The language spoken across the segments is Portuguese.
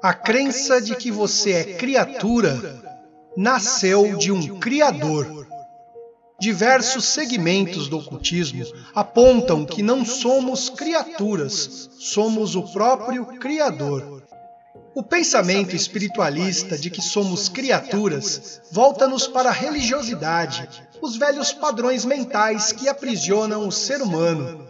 A crença de que você é criatura nasceu de um Criador. Diversos segmentos do ocultismo apontam que não somos criaturas, somos o próprio Criador. O pensamento espiritualista de que somos criaturas volta-nos para a religiosidade, os velhos padrões mentais que aprisionam o ser humano.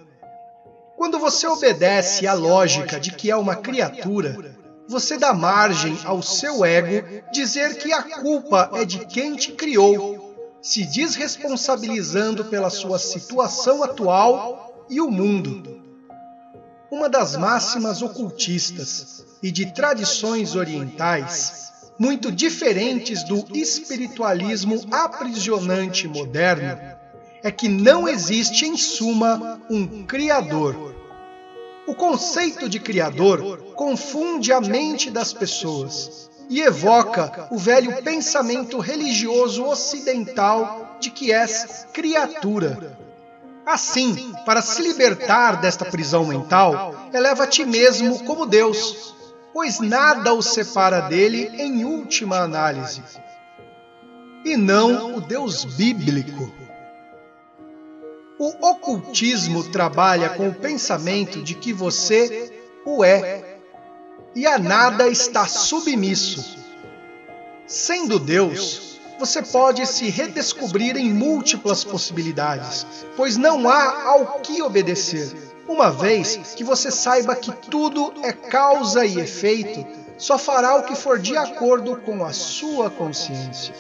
Quando você obedece à lógica de que é uma criatura, você dá margem ao seu ego dizer que a culpa é de quem te criou, se desresponsabilizando pela sua situação atual e o mundo. Uma das máximas ocultistas e de tradições orientais, muito diferentes do espiritualismo aprisionante moderno, é que não existe, em suma, um Criador o conceito de Criador confunde a mente das pessoas e evoca o velho pensamento religioso ocidental de que és criatura. Assim, para se libertar desta prisão mental, eleva a ti mesmo como Deus, pois nada o separa dele em última análise. E não o Deus bíblico o ocultismo trabalha com o pensamento de que você o é e a nada está submisso. Sendo Deus, você pode se redescobrir em múltiplas possibilidades, pois não há ao que obedecer. Uma vez que você saiba que tudo é causa e efeito, só fará o que for de acordo com a sua consciência.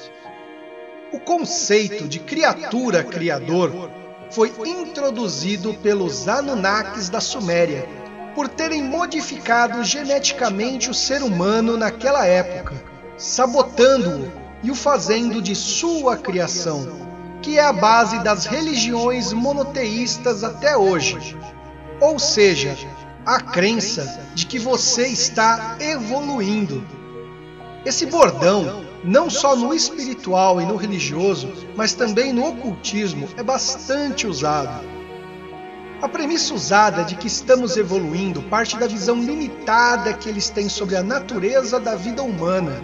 O conceito de criatura criador foi introduzido pelos Anunnakis da Suméria, por terem modificado geneticamente o ser humano naquela época, sabotando-o e o fazendo de sua criação, que é a base das religiões monoteístas até hoje. Ou seja, a crença de que você está evoluindo. Esse bordão não só no espiritual e no religioso, mas também no ocultismo, é bastante usado. A premissa usada de que estamos evoluindo parte da visão limitada que eles têm sobre a natureza da vida humana.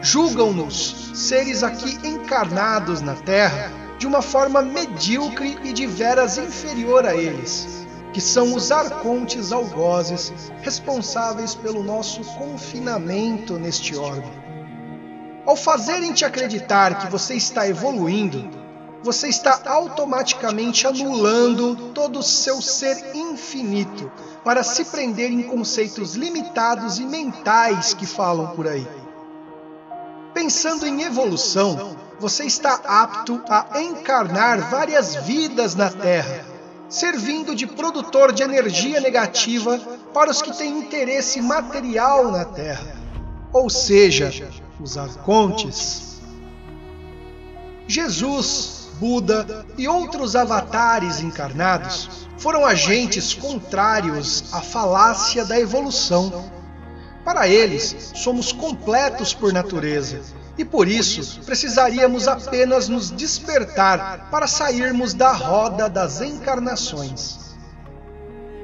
Julgam-nos seres aqui encarnados na Terra de uma forma medíocre e de veras inferior a eles, que são os arcontes algozes responsáveis pelo nosso confinamento neste orbe. Ao fazerem-te acreditar que você está evoluindo, você está automaticamente anulando todo o seu ser infinito para se prender em conceitos limitados e mentais que falam por aí. Pensando em evolução, você está apto a encarnar várias vidas na Terra, servindo de produtor de energia negativa para os que têm interesse material na Terra. Ou seja, os arcontes. Jesus, Buda e outros avatares encarnados foram agentes contrários à falácia da evolução. Para eles, somos completos por natureza e por isso precisaríamos apenas nos despertar para sairmos da roda das encarnações.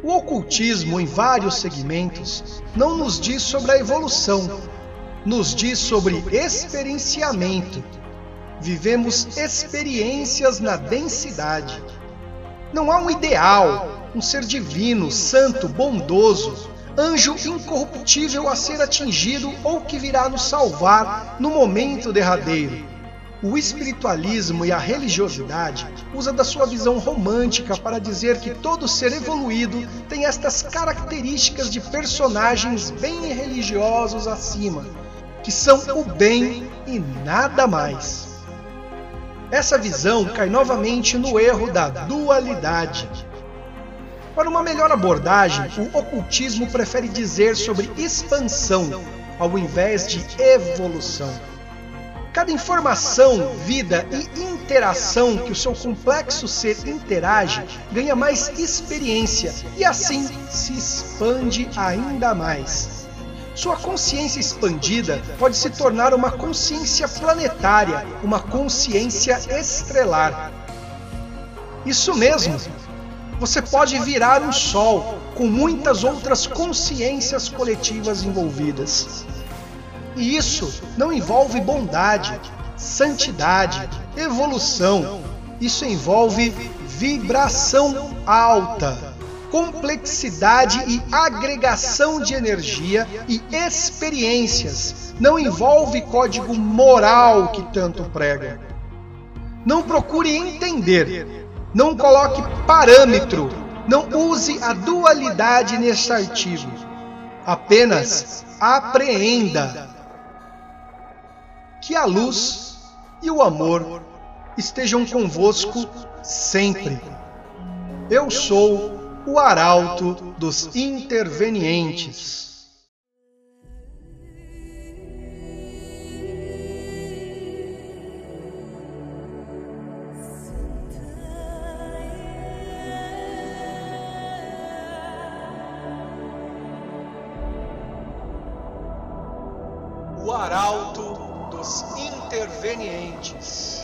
O ocultismo, em vários segmentos, não nos diz sobre a evolução, nos diz sobre experienciamento. Vivemos experiências na densidade. Não há um ideal, um ser divino, santo, bondoso, anjo incorruptível a ser atingido ou que virá nos salvar no momento derradeiro. O espiritualismo e a religiosidade usa da sua visão romântica para dizer que todo ser evoluído tem estas características de personagens bem religiosos acima, que são o bem e nada mais. Essa visão cai novamente no erro da dualidade. Para uma melhor abordagem, o ocultismo prefere dizer sobre expansão ao invés de evolução. Cada informação, vida e interação que o seu complexo ser interage ganha mais experiência e assim se expande ainda mais. Sua consciência expandida pode se tornar uma consciência planetária, uma consciência estrelar. Isso mesmo! Você pode virar um sol com muitas outras consciências coletivas envolvidas. E isso não envolve bondade, santidade, evolução. Isso envolve vibração alta, complexidade e agregação de energia e experiências. Não envolve código moral que tanto prega. Não procure entender. Não coloque parâmetro. Não use a dualidade neste artigo. Apenas apreenda que a luz e o amor estejam convosco sempre. Eu sou o arauto dos intervenientes. O arauto dos intervenientes.